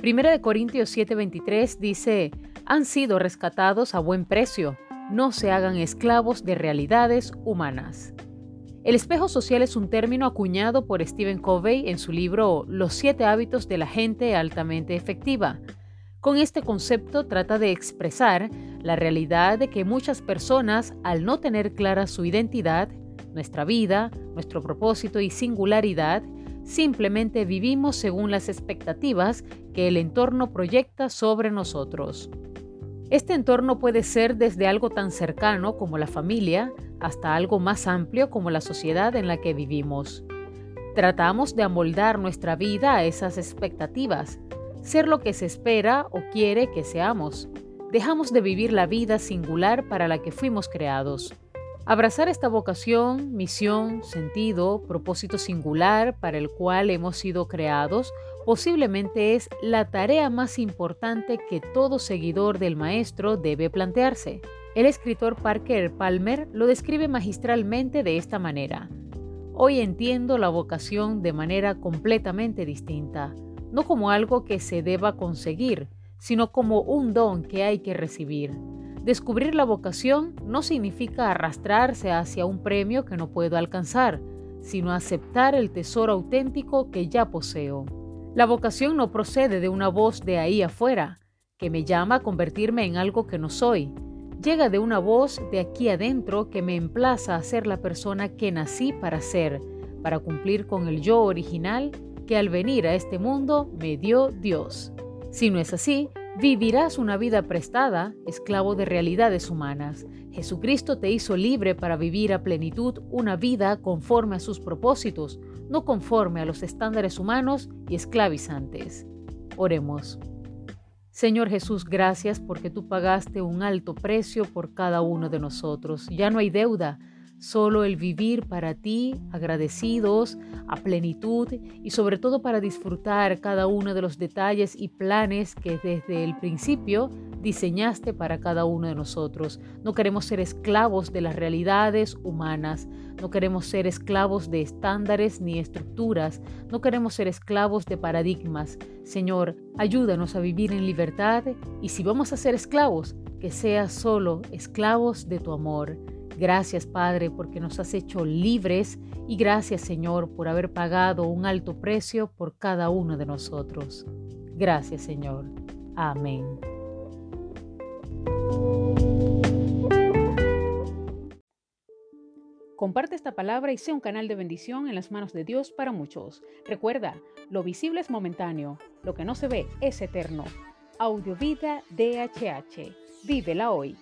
Primera de Corintios 7:23 dice, han sido rescatados a buen precio, no se hagan esclavos de realidades humanas. El espejo social es un término acuñado por Stephen Covey en su libro Los siete hábitos de la gente altamente efectiva. Con este concepto trata de expresar la realidad de que muchas personas, al no tener clara su identidad, nuestra vida, nuestro propósito y singularidad, simplemente vivimos según las expectativas que el entorno proyecta sobre nosotros. Este entorno puede ser desde algo tan cercano como la familia hasta algo más amplio como la sociedad en la que vivimos. Tratamos de amoldar nuestra vida a esas expectativas, ser lo que se espera o quiere que seamos. Dejamos de vivir la vida singular para la que fuimos creados. Abrazar esta vocación, misión, sentido, propósito singular para el cual hemos sido creados posiblemente es la tarea más importante que todo seguidor del Maestro debe plantearse. El escritor Parker Palmer lo describe magistralmente de esta manera. Hoy entiendo la vocación de manera completamente distinta, no como algo que se deba conseguir, sino como un don que hay que recibir. Descubrir la vocación no significa arrastrarse hacia un premio que no puedo alcanzar, sino aceptar el tesoro auténtico que ya poseo. La vocación no procede de una voz de ahí afuera, que me llama a convertirme en algo que no soy. Llega de una voz de aquí adentro que me emplaza a ser la persona que nací para ser, para cumplir con el yo original que al venir a este mundo me dio Dios. Si no es así, Vivirás una vida prestada, esclavo de realidades humanas. Jesucristo te hizo libre para vivir a plenitud una vida conforme a sus propósitos, no conforme a los estándares humanos y esclavizantes. Oremos. Señor Jesús, gracias porque tú pagaste un alto precio por cada uno de nosotros. Ya no hay deuda, solo el vivir para ti, agradecidos, a plenitud y sobre todo para disfrutar cada uno de los detalles y planes que desde el principio diseñaste para cada uno de nosotros. No queremos ser esclavos de las realidades humanas, no queremos ser esclavos de estándares ni estructuras, no queremos ser esclavos de paradigmas. Señor, ayúdanos a vivir en libertad y si vamos a ser esclavos, que sea solo esclavos de tu amor. Gracias Padre porque nos has hecho libres y gracias Señor por haber pagado un alto precio por cada uno de nosotros. Gracias Señor. Amén. Comparte esta palabra y sea un canal de bendición en las manos de Dios para muchos. Recuerda, lo visible es momentáneo, lo que no se ve es eterno. Audiovida DHH. Vívela hoy.